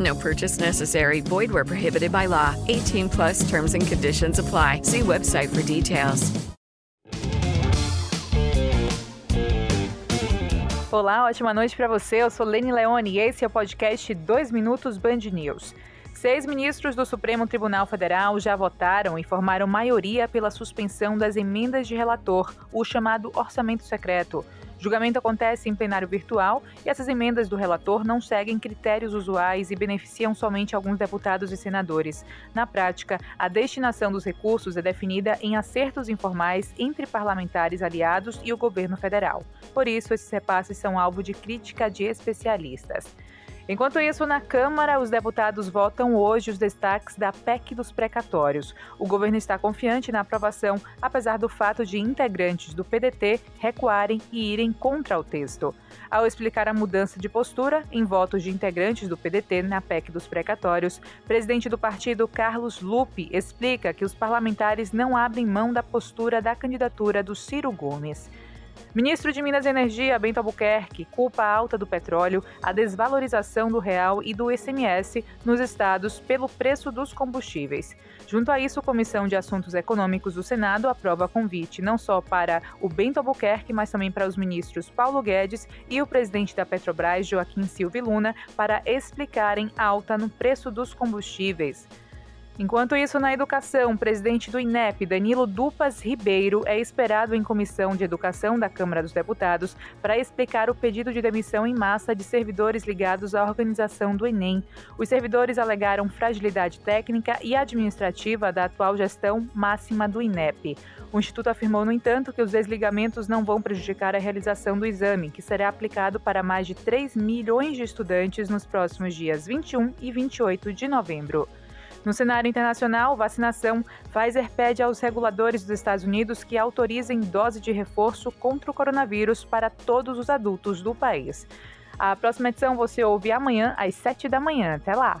No purchase necessary. Void where prohibited by law. 18 plus terms and conditions apply. See website for details. Olá, ótima noite para você. Eu sou Lene Leone e esse é o podcast 2 Minutos Band News. Seis ministros do Supremo Tribunal Federal já votaram e formaram maioria pela suspensão das emendas de relator, o chamado orçamento secreto. Julgamento acontece em plenário virtual e essas emendas do relator não seguem critérios usuais e beneficiam somente alguns deputados e senadores. Na prática, a destinação dos recursos é definida em acertos informais entre parlamentares aliados e o governo federal. Por isso, esses repasses são alvo de crítica de especialistas. Enquanto isso, na Câmara, os deputados votam hoje os destaques da PEC dos precatórios. O governo está confiante na aprovação, apesar do fato de integrantes do PDT recuarem e irem contra o texto. Ao explicar a mudança de postura em votos de integrantes do PDT na PEC dos precatórios, presidente do partido Carlos Lupe explica que os parlamentares não abrem mão da postura da candidatura do Ciro Gomes. Ministro de Minas e Energia, Bento Albuquerque, culpa a alta do petróleo, a desvalorização do real e do ICMS nos estados pelo preço dos combustíveis. Junto a isso, a Comissão de Assuntos Econômicos do Senado aprova convite não só para o Bento Albuquerque, mas também para os ministros Paulo Guedes e o presidente da Petrobras, Joaquim Silva Luna, para explicarem alta no preço dos combustíveis. Enquanto isso, na educação, o presidente do INEP, Danilo Dupas Ribeiro, é esperado em comissão de educação da Câmara dos Deputados para explicar o pedido de demissão em massa de servidores ligados à organização do Enem. Os servidores alegaram fragilidade técnica e administrativa da atual gestão máxima do INEP. O Instituto afirmou, no entanto, que os desligamentos não vão prejudicar a realização do exame, que será aplicado para mais de 3 milhões de estudantes nos próximos dias 21 e 28 de novembro. No cenário internacional, vacinação, Pfizer pede aos reguladores dos Estados Unidos que autorizem dose de reforço contra o coronavírus para todos os adultos do país. A próxima edição você ouve amanhã às 7 da manhã. Até lá!